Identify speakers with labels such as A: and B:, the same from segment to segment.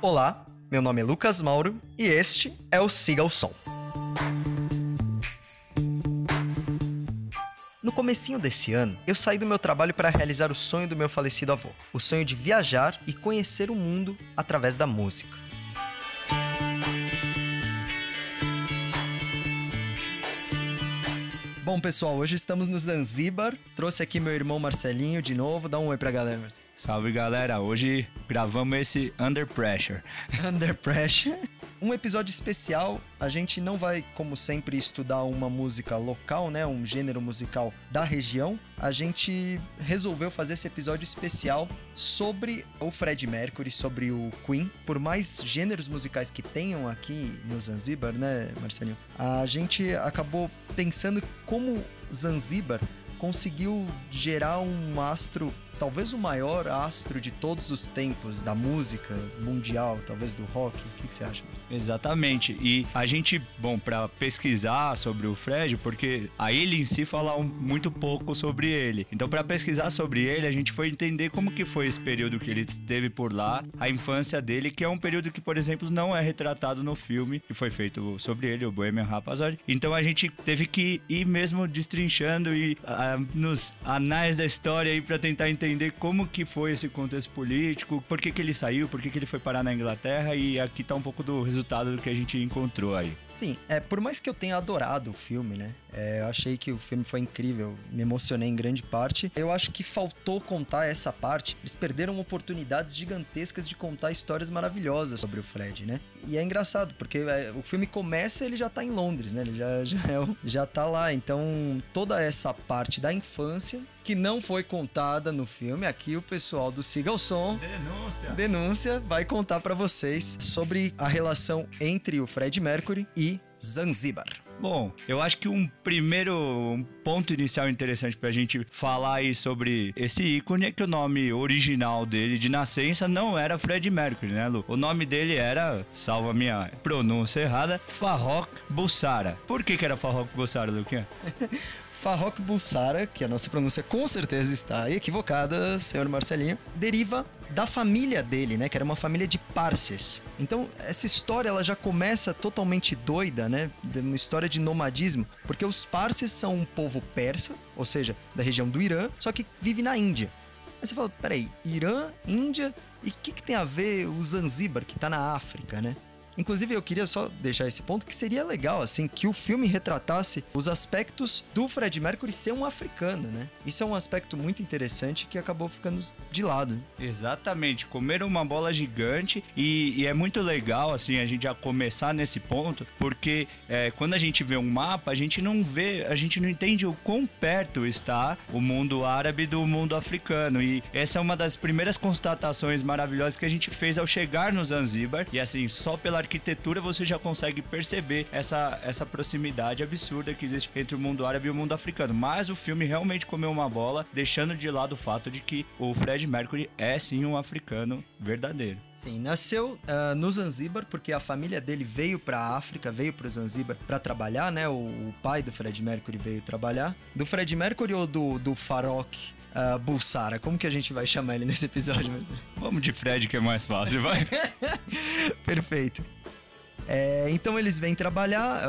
A: Olá, meu nome é Lucas Mauro e este é o Siga o Som. No comecinho desse ano, eu saí do meu trabalho para realizar o sonho do meu falecido avô, o sonho de viajar e conhecer o mundo através da música. Bom, pessoal, hoje estamos no Zanzíbar. Trouxe aqui meu irmão Marcelinho de novo. Dá um oi pra galera, Marcelinho.
B: Salve galera, hoje gravamos esse Under Pressure.
A: Under Pressure. Um episódio especial. A gente não vai, como sempre, estudar uma música local, né? Um gênero musical da região. A gente resolveu fazer esse episódio especial sobre o Fred Mercury, sobre o Queen. Por mais gêneros musicais que tenham aqui no Zanzibar, né, Marcelinho? A gente acabou pensando como Zanzibar conseguiu gerar um astro talvez o maior astro de todos os tempos da música mundial, talvez do rock. O que, que você acha?
B: Exatamente. E a gente, bom, para pesquisar sobre o Fred, porque a ele em si fala muito pouco sobre ele. Então, para pesquisar sobre ele, a gente foi entender como que foi esse período que ele esteve por lá, a infância dele, que é um período que, por exemplo, não é retratado no filme que foi feito sobre ele, o Bohemian Rhapsody. Então, a gente teve que ir mesmo destrinchando e uh, nos anais da história aí para tentar entender entender como que foi esse contexto político, por que, que ele saiu, por que, que ele foi parar na Inglaterra e aqui tá um pouco do resultado do que a gente encontrou aí.
A: Sim, é, por mais que eu tenha adorado o filme, né? É, eu achei que o filme foi incrível, me emocionei em grande parte. Eu acho que faltou contar essa parte. Eles perderam oportunidades gigantescas de contar histórias maravilhosas sobre o Fred, né? E é engraçado, porque é, o filme começa ele já tá em Londres, né? Ele já, já, é, já tá lá. Então, toda essa parte da infância que não foi contada no filme. Aqui o pessoal do Siga o Som.
B: Denúncia.
A: Denúncia vai contar para vocês sobre a relação entre o Fred Mercury e Zanzibar.
B: Bom, eu acho que um primeiro ponto inicial interessante pra gente falar aí sobre esse ícone é que o nome original dele de nascença não era Fred Mercury, né, Lu? O nome dele era, salva a minha pronúncia errada, Farrokh Bulsara. Por que que era Farrokh Bulsara, Luquinha?
A: Farrokh Bulsara, que a nossa pronúncia com certeza está equivocada, senhor Marcelinho, deriva da família dele, né? Que era uma família de Parses. Então, essa história ela já começa totalmente doida, né? Uma história de nomadismo, porque os Parses são um povo persa, ou seja, da região do Irã, só que vive na Índia. Aí você fala, peraí, Irã, Índia, e o que, que tem a ver o Zanzíbar, que tá na África, né? Inclusive, eu queria só deixar esse ponto que seria legal, assim, que o filme retratasse os aspectos do Fred Mercury ser um africano, né? Isso é um aspecto muito interessante que acabou ficando de lado.
B: Exatamente, comer uma bola gigante e, e, é muito legal, assim, a gente já começar nesse ponto, porque é, quando a gente vê um mapa, a gente não vê, a gente não entende o quão perto está o mundo árabe do mundo africano. E essa é uma das primeiras constatações maravilhosas que a gente fez ao chegar no Zanzíbar. E assim, só pela arquitetura você já consegue perceber essa, essa proximidade absurda que existe entre o mundo árabe e o mundo africano. Mas o filme realmente comeu uma bola, deixando de lado o fato de que o Fred Mercury é sim um africano verdadeiro.
A: Sim, nasceu uh, no Zanzíbar porque a família dele veio para a África, veio para o Zanzíbar para trabalhar, né? O, o, pai do Fred Mercury veio trabalhar. Do Fred Mercury ou do, do Farok uh, Bulsara. Como que a gente vai chamar ele nesse episódio?
B: Vamos de Fred, que é mais fácil, vai.
A: Perfeito. É, então eles vêm trabalhar,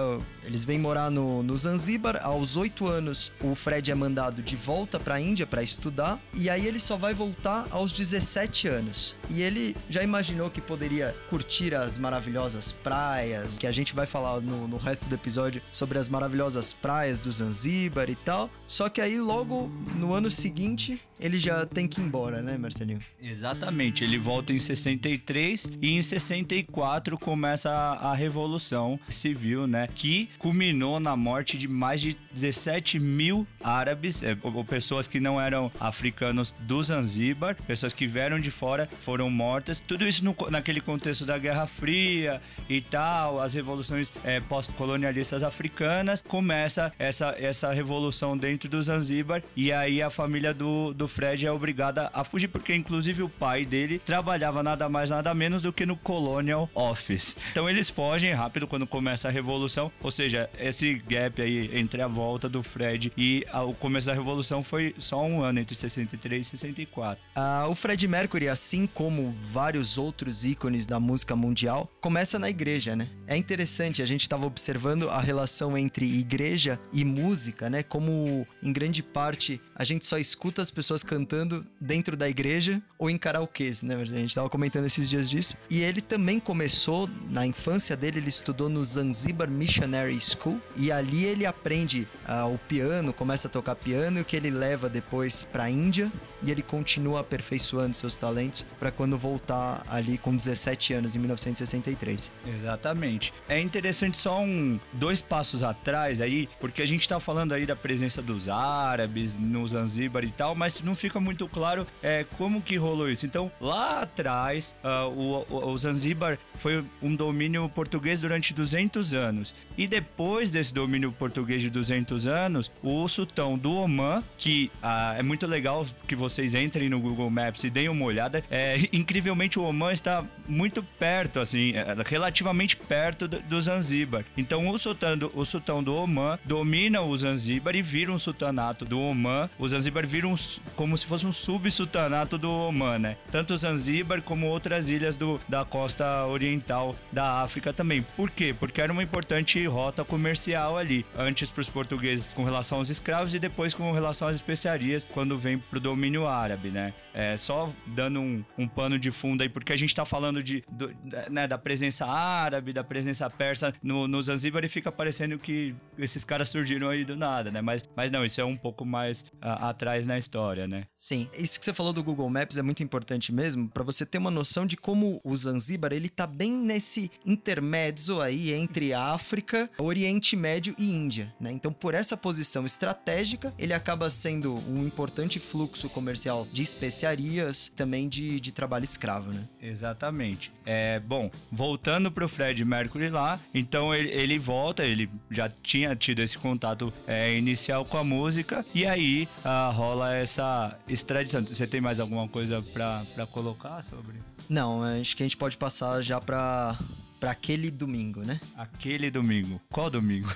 A: eles vêm morar no, no Zanzíbar. Aos oito anos, o Fred é mandado de volta para a Índia para estudar. E aí ele só vai voltar aos 17 anos. E ele já imaginou que poderia curtir as maravilhosas praias, que a gente vai falar no, no resto do episódio sobre as maravilhosas praias do Zanzíbar e tal. Só que aí, logo no ano seguinte, ele já tem que ir embora, né, Marcelinho?
B: Exatamente. Ele volta em 63 e em 64 começa a, a Revolução Civil, né? Que culminou na morte de mais de 17 mil árabes, é, ou, pessoas que não eram africanos do Zanzíbar, pessoas que vieram de fora foram mortas. Tudo isso no, naquele contexto da Guerra Fria e tal, as revoluções é, pós-colonialistas africanas. Começa essa, essa revolução dentro do Zanzíbar e aí a família do, do Fred é obrigada a fugir, porque inclusive o pai dele trabalhava nada mais, nada menos do que no Colonial Office. Então eles fogem rápido quando começa a revolução. Ou seja, esse gap aí entre a volta do Fred e o começo da revolução foi só um ano entre 63 e 64.
A: Ah, o Fred Mercury, assim como vários outros ícones da música mundial, começa na igreja, né? É interessante, a gente estava observando a relação entre igreja e música, né? Como em grande parte a gente só escuta as pessoas cantando dentro da igreja ou em karaokês, né? A gente estava comentando esses dias disso. E ele também começou, na infância dele, ele estudou no Zanzibar Missionary School e ali ele aprende uh, o piano, começa a tocar piano, que ele leva depois para a Índia e ele continua aperfeiçoando seus talentos para quando voltar ali com 17 anos, em 1963.
B: Exatamente. É interessante só um dois passos atrás aí, porque a gente está falando aí da presença dos árabes no Zanzibar e tal, mas não fica muito claro é, como que rolou isso. Então, lá atrás, uh, o, o Zanzibar foi um domínio português durante 200 anos. E depois desse domínio português de 200 anos, o sultão do Oman, que uh, é muito legal que você vocês entrem no Google Maps e deem uma olhada. É, incrivelmente, o Oman está muito perto, assim, é, relativamente perto do, do Zanzíbar. Então, o sultão, do, o sultão do Oman domina o Zanzíbar e vira um sultanato do Oman. O Zanzíbar vira um, como se fosse um subsultanato do Oman, né? Tanto o Zanzíbar como outras ilhas do, da costa oriental da África também. Por quê? Porque era uma importante rota comercial ali. Antes para os portugueses com relação aos escravos e depois com relação às especiarias, quando vem para o domínio árabe, né? É, só dando um, um, pano de fundo aí, porque a gente tá falando de, do, né, da presença árabe, da presença persa no, no Zanzibar e fica parecendo que esses caras surgiram aí do nada, né? Mas, mas não, isso é um pouco mais a, atrás na história, né?
A: Sim, isso que você falou do Google Maps é muito importante mesmo, para você ter uma noção de como o Zanzibar, ele tá bem nesse intermédio aí entre África, Oriente Médio e Índia, né? Então, por essa posição estratégica, ele acaba sendo um importante fluxo comercial comercial de especiarias, também de, de trabalho escravo, né?
B: Exatamente. É, bom, voltando pro Fred Mercury lá, então ele, ele volta, ele já tinha tido esse contato é, inicial com a música, e aí ah, rola essa extradição. Você tem mais alguma coisa para colocar sobre?
A: Não, acho que a gente pode passar já para para aquele domingo, né?
B: Aquele domingo. Qual domingo?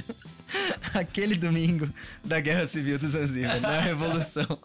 A: aquele domingo da Guerra Civil do Zanzibar, da Revolução.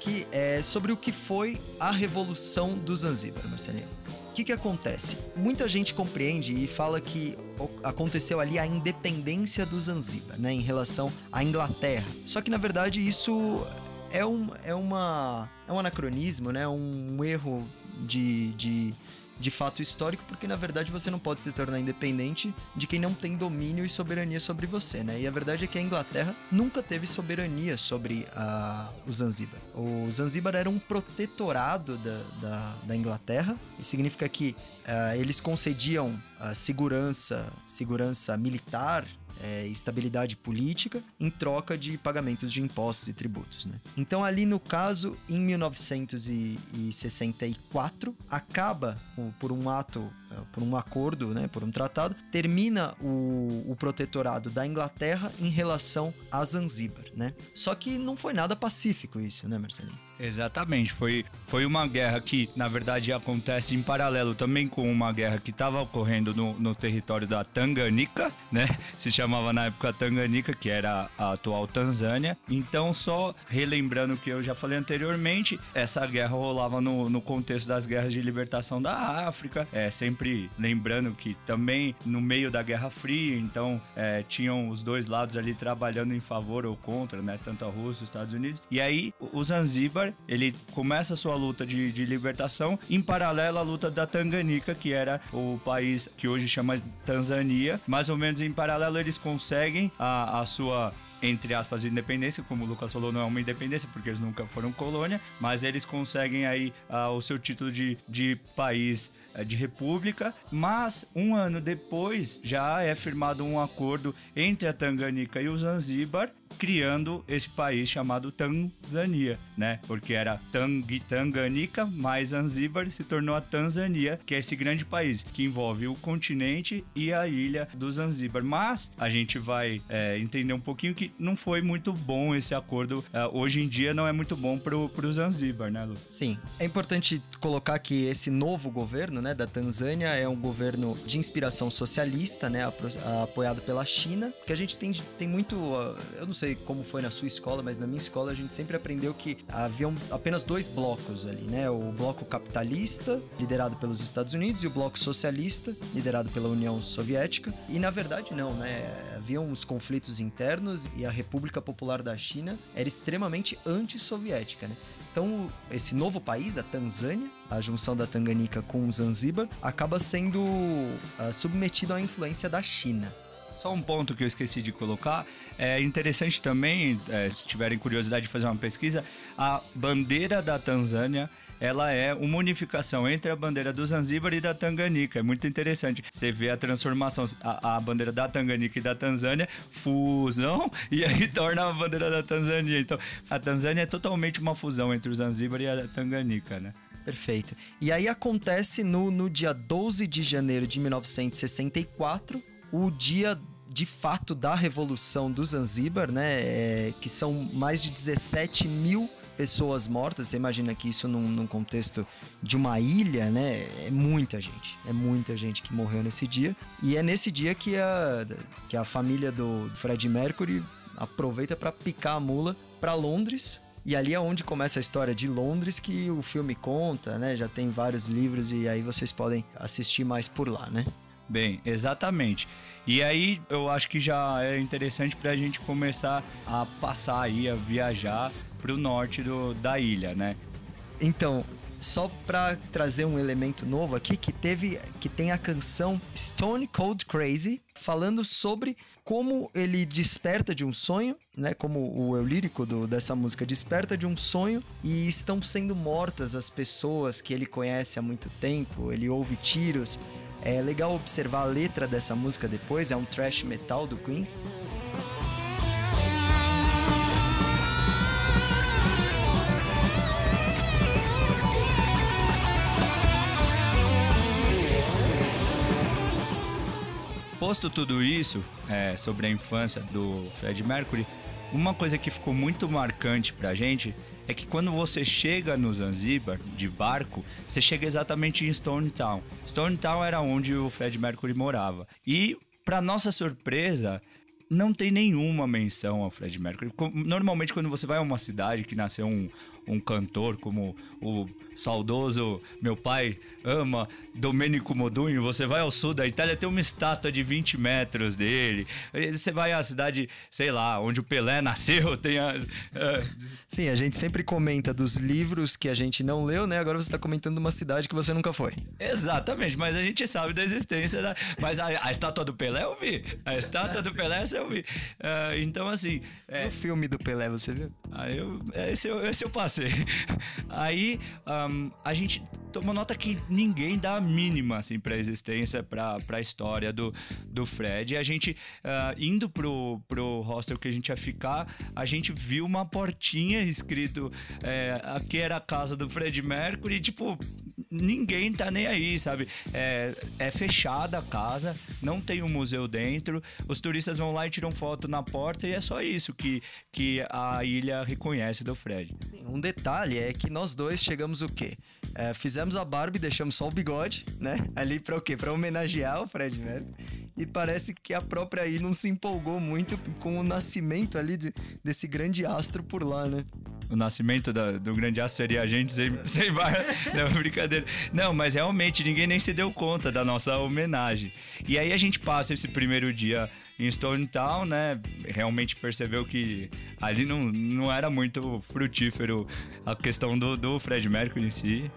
A: Aqui é sobre o que foi a Revolução do Zanzíbar, Marcelinho. O que, que acontece? Muita gente compreende e fala que aconteceu ali a independência do Zanzíbar, né, em relação à Inglaterra. Só que na verdade isso é um, é uma, é um anacronismo, né, um erro de, de de fato histórico, porque na verdade você não pode se tornar independente de quem não tem domínio e soberania sobre você, né? E a verdade é que a Inglaterra nunca teve soberania sobre a, o Zanzíbar. O Zanzíbar era um protetorado da, da, da Inglaterra, e significa que uh, eles concediam uh, segurança, segurança militar é, estabilidade política em troca de pagamentos de impostos e tributos. Né? Então, ali no caso, em 1964, acaba por um ato, é, por um acordo, né, por um tratado, termina o, o protetorado da Inglaterra em relação a Zanzíbar. Né? Só que não foi nada pacífico isso, né, Marcelinho?
B: Exatamente, foi, foi uma guerra que, na verdade, acontece em paralelo também com uma guerra que estava ocorrendo no, no território da Tanganica, né? Se chamava na época Tanganica, que era a atual Tanzânia. Então, só relembrando o que eu já falei anteriormente, essa guerra rolava no, no contexto das guerras de libertação da África, é, sempre lembrando que também no meio da Guerra Fria, então é, tinham os dois lados ali trabalhando em favor ou contra, né? Tanto a Rússia os Estados Unidos. E aí, o Zanzíbar ele começa a sua luta de, de libertação em paralelo à luta da Tanganica, que era o país que hoje chama Tanzânia. Mais ou menos em paralelo eles conseguem a, a sua entre aspas, independência, como o Lucas falou, não é uma independência, porque eles nunca foram colônia, mas eles conseguem aí o seu título de, de país uh, de república, mas um ano depois já é firmado um acordo entre a Tanganica e o Zanzíbar, criando esse país chamado Tanzânia, né? Porque era Tang Tanganica mais Zanzíbar se tornou a Tanzânia, que é esse grande país que envolve o continente e a ilha do Zanzíbar. Mas a gente vai é, entender um pouquinho que não foi muito bom esse acordo. É, hoje em dia não é muito bom pro, pro Zanzíbar, né, Lu?
A: Sim. É importante colocar que esse novo governo, né, da Tanzânia é um governo de inspiração socialista, né, apoiado pela China, que a gente tem, tem muito, eu não como foi na sua escola, mas na minha escola a gente sempre aprendeu que haviam apenas dois blocos ali, né, o bloco capitalista, liderado pelos Estados Unidos, e o bloco socialista, liderado pela União Soviética, e na verdade não, né, haviam uns conflitos internos e a República Popular da China era extremamente anti-soviética, né, então, esse novo país, a Tanzânia, a junção da Tanganica com o Zanzíbar, acaba sendo uh, submetido à influência da China.
B: Só um ponto que eu esqueci de colocar. É interessante também, é, se tiverem curiosidade de fazer uma pesquisa, a bandeira da Tanzânia ela é uma unificação entre a bandeira do Zanzíbar e da Tanganica. É muito interessante. Você vê a transformação, a, a, bandeira da Tanganica e da Tanzânia, fusão, e aí torna a bandeira da Tanzânia. Então, a Tanzânia é totalmente uma fusão entre o Zanzíbar e a Tanganica, né?
A: Perfeito. E aí acontece no, no dia 12 de janeiro de 1964, o dia de fato da revolução do Zanzíbar, né? É, que são mais de 17 mil pessoas mortas. Você imagina que isso num, num, contexto de uma ilha, né? É muita gente. É muita gente que morreu nesse dia. E é nesse dia que a, que a família do Fred Mercury aproveita para picar a mula para Londres. E ali é onde começa a história de Londres que o filme conta, né? Já tem vários livros e aí vocês podem assistir mais por lá, né?
B: Bem, exatamente. E aí eu acho que já é interessante para a gente começar a passar aí, a viajar para o norte do, da ilha, né?
A: Então, só para trazer um elemento novo aqui que teve que tem a canção Stone Cold Crazy falando sobre como ele desperta de um sonho, né? Como o eu lírico do, dessa música desperta de um sonho e estão sendo mortas as pessoas que ele conhece há muito tempo. Ele ouve tiros. É legal observar a letra dessa música depois. É um thrash metal do Queen.
B: Posto tudo isso é, sobre a infância do Fred Mercury, uma coisa que ficou muito marcante pra gente é que quando você chega no Zanzibar de barco, você chega exatamente em Stone Town. Stone Town era onde o Fred Mercury morava. E, para nossa surpresa, não tem nenhuma menção ao Fred Mercury. Normalmente, quando você vai a uma cidade que nasceu um, um cantor como o saudoso meu pai ama Domenico Modugno, você vai ao sul da Itália, tem uma estátua de 20 metros dele. Você vai à cidade, sei lá, onde o Pelé nasceu, tem a.
A: Sim, a gente sempre comenta dos livros que a gente não leu, né? Agora você está comentando uma cidade que você nunca foi.
B: Exatamente, mas a gente sabe da existência da. Mas a, a estátua do Pelé eu vi. A estátua do Pelé eu vi. Uh, então, assim.
A: É... O filme do Pelé, você viu?
B: Aí eu, esse, eu, esse eu passei. Aí um, a gente tomou nota que ninguém dá a mínima assim para a existência, para a história do, do Fred. E a gente uh, indo pro, pro hostel que a gente ia ficar, a gente viu uma portinha escrito é, aqui era a casa do Fred Mercury, e, tipo ninguém tá nem aí, sabe? É, é fechada a casa, não tem um museu dentro, os turistas vão lá e tiram foto na porta e é só isso que, que a ilha reconhece do Fred.
A: Sim, um detalhe é que nós dois chegamos o quê? É, fizemos a Barbie, deixamos só o bigode, né? Ali para o quê? Para homenagear o Fred Mercury. E parece que a própria ilha não se empolgou muito com o nascimento ali de, desse grande astro por lá, né?
B: O nascimento da, do grande aço seria a gente sem, sem bar. Não, brincadeira. Não, mas realmente ninguém nem se deu conta da nossa homenagem. E aí a gente passa esse primeiro dia em Stone Town, né? Realmente percebeu que ali não, não era muito frutífero a questão do, do Fred Mercury em si.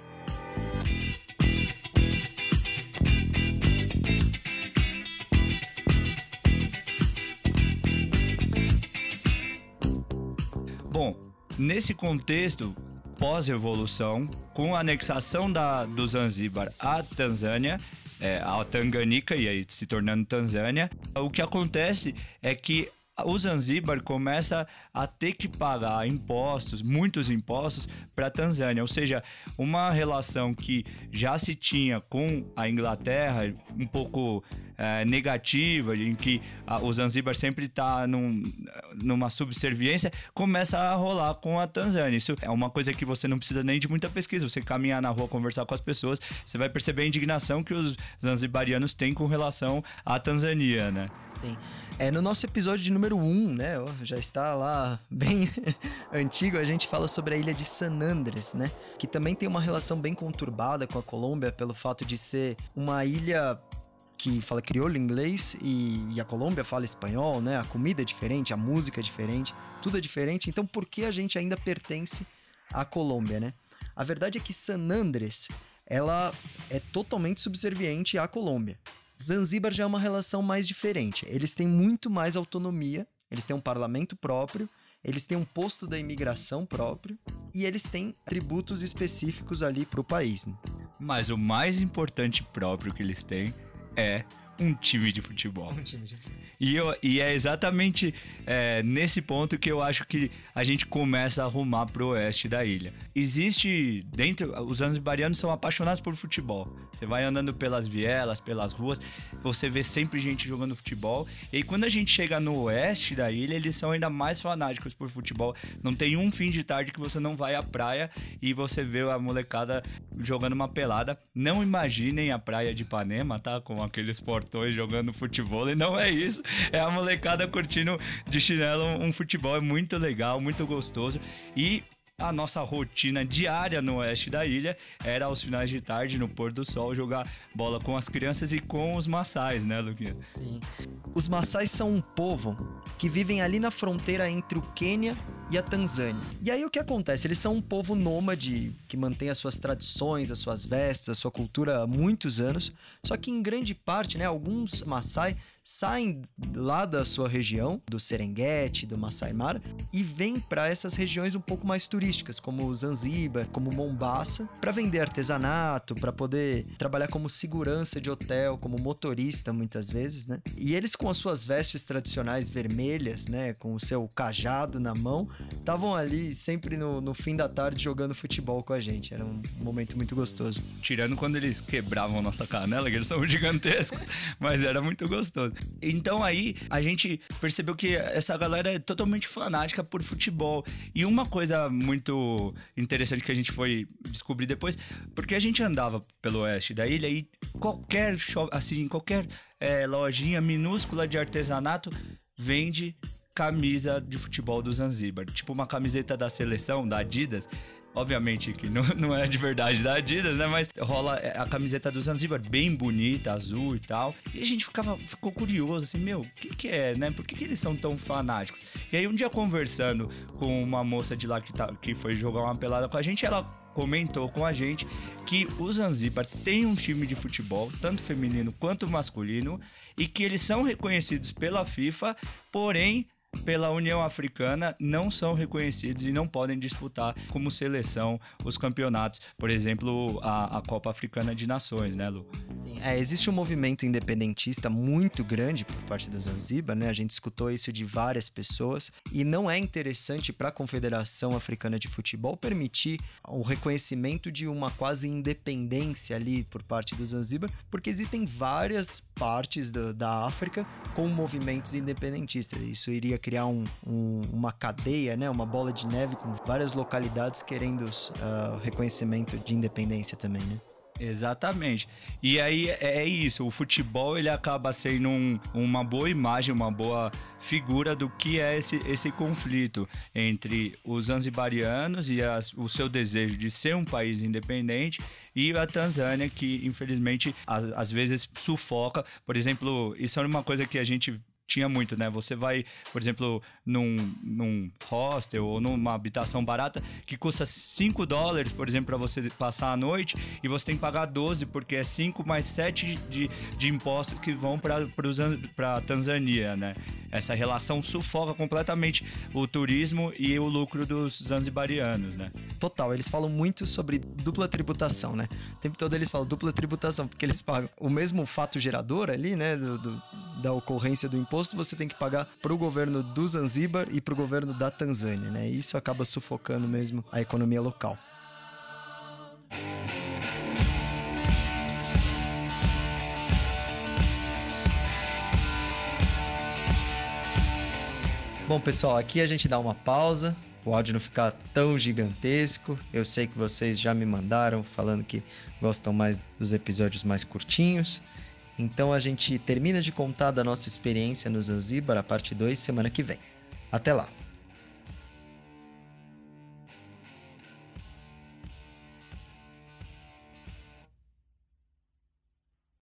B: Nesse contexto pós-revolução, com a anexação da, do Zanzíbar à Tanzânia, é, à Tanganica e aí se tornando Tanzânia, o que acontece é que o Zanzibar começa a ter que pagar impostos, muitos impostos, para a Tanzânia. Ou seja, uma relação que já se tinha com a Inglaterra, um pouco é, negativa, em que a, o Zanzibar sempre está num, numa subserviência, começa a rolar com a Tanzânia. Isso é uma coisa que você não precisa nem de muita pesquisa. Você caminhar na rua, conversar com as pessoas, você vai perceber a indignação que os zanzibarianos têm com relação à Tanzânia, né?
A: Sim. É, no nosso episódio de número 1, um, né? Já está lá bem antigo, a gente fala sobre a ilha de San Andres, né? Que também tem uma relação bem conturbada com a Colômbia pelo fato de ser uma ilha que fala crioulo inglês e, e, a Colômbia fala espanhol, né? A comida é diferente, a música é diferente, tudo é diferente. Então, por que a gente ainda pertence à Colômbia, né? A verdade é que San Andres, ela é totalmente subserviente à Colômbia. Zanzíbar já é uma relação mais diferente. Eles têm muito mais autonomia, eles têm um parlamento próprio, eles têm um posto da imigração próprio e eles têm tributos específicos ali para o país. Né?
B: Mas o mais importante próprio que eles têm é um time de futebol. Um time de futebol. E, eu, e é exatamente é, nesse ponto que eu acho que a gente começa a arrumar pro oeste da ilha. Existe dentro. Os zanzibarianos são apaixonados por futebol. Você vai andando pelas vielas, pelas ruas, você vê sempre gente jogando futebol. E aí, quando a gente chega no oeste da ilha, eles são ainda mais fanáticos por futebol. Não tem um fim de tarde que você não vai à praia e você vê a molecada jogando uma pelada. Não imaginem a praia de Ipanema, tá? Com aqueles portões jogando futebol. E não é isso é a molecada curtindo de chinelo um futebol. É muito legal, muito gostoso. E a nossa rotina diária no oeste da ilha era aos finais de tarde, no pôr do sol, jogar bola com as crianças e com os maçais, né, Luquinha?
A: Sim. Os maçais são um povo que vivem ali na fronteira entre o Quênia e a Tanzânia. E aí o que acontece? Eles são um povo nômade que mantém as suas tradições, as suas vestes, a sua cultura há muitos anos. Só que em grande parte, né, alguns Maasai saem lá da sua região, do Serengeti, do Masai Mara, e vêm para essas regiões um pouco mais turísticas, como Zanzibar, como Mombasa, para vender artesanato, para poder trabalhar como segurança de hotel, como motorista muitas vezes, né? E eles com as suas vestes tradicionais vermelhas, né, com o seu cajado na mão, estavam ali sempre no, no fim da tarde jogando futebol com a gente. Era um momento muito gostoso.
B: Tirando quando eles quebravam nossa canela, que eles são gigantescos, mas era muito gostoso. Então aí a gente percebeu que essa galera é totalmente fanática por futebol. E uma coisa muito interessante que a gente foi descobrir depois, porque a gente andava pelo oeste da ilha e qualquer assim, qualquer é, lojinha minúscula de artesanato vende camisa de futebol do Zanzibar. Tipo uma camiseta da seleção, da Adidas, Obviamente que não, não é de verdade da Adidas, né? Mas rola a camiseta do Zanzibar, bem bonita, azul e tal. E a gente ficava, ficou curioso, assim, meu, o que, que é, né? Por que, que eles são tão fanáticos? E aí um dia conversando com uma moça de lá que, tá, que foi jogar uma pelada com a gente, ela comentou com a gente que o Zanzibar tem um time de futebol, tanto feminino quanto masculino, e que eles são reconhecidos pela FIFA, porém pela União Africana não são reconhecidos e não podem disputar como seleção os campeonatos, por exemplo, a, a Copa Africana de Nações, né, Lu?
A: Sim, é, existe um movimento independentista muito grande por parte do Zanzibar, né? A gente escutou isso de várias pessoas e não é interessante para a Confederação Africana de Futebol permitir o reconhecimento de uma quase independência ali por parte do Zanzibar, porque existem várias partes do, da África com movimentos independentistas. Isso iria criar um, um, uma cadeia, né? uma bola de neve com várias localidades querendo uh, reconhecimento de independência também, né?
B: Exatamente. E aí é, é isso, o futebol ele acaba sendo um, uma boa imagem, uma boa figura do que é esse, esse conflito entre os zanzibarianos e as, o seu desejo de ser um país independente e a Tanzânia que infelizmente às, às vezes sufoca. Por exemplo, isso é uma coisa que a gente tinha muito, né? Você vai, por exemplo, num, num hostel ou numa habitação barata que custa 5 dólares, por exemplo, para você passar a noite e você tem que pagar 12 porque é 5 mais 7 de, de impostos que vão para Tanzânia, né? Essa relação sufoca completamente o turismo e o lucro dos zanzibarianos, né?
A: Total, eles falam muito sobre dupla tributação, né? O tempo todo eles falam dupla tributação, porque eles pagam o mesmo fato gerador ali, né? Do, do da ocorrência do imposto, você tem que pagar para o governo do Zanzíbar e para o governo da Tanzânia, né? E isso acaba sufocando mesmo a economia local. Bom, pessoal, aqui a gente dá uma pausa o áudio não ficar tão gigantesco. Eu sei que vocês já me mandaram falando que gostam mais dos episódios mais curtinhos. Então a gente termina de contar da nossa experiência no Zanzibar, a parte 2, semana que vem. Até lá!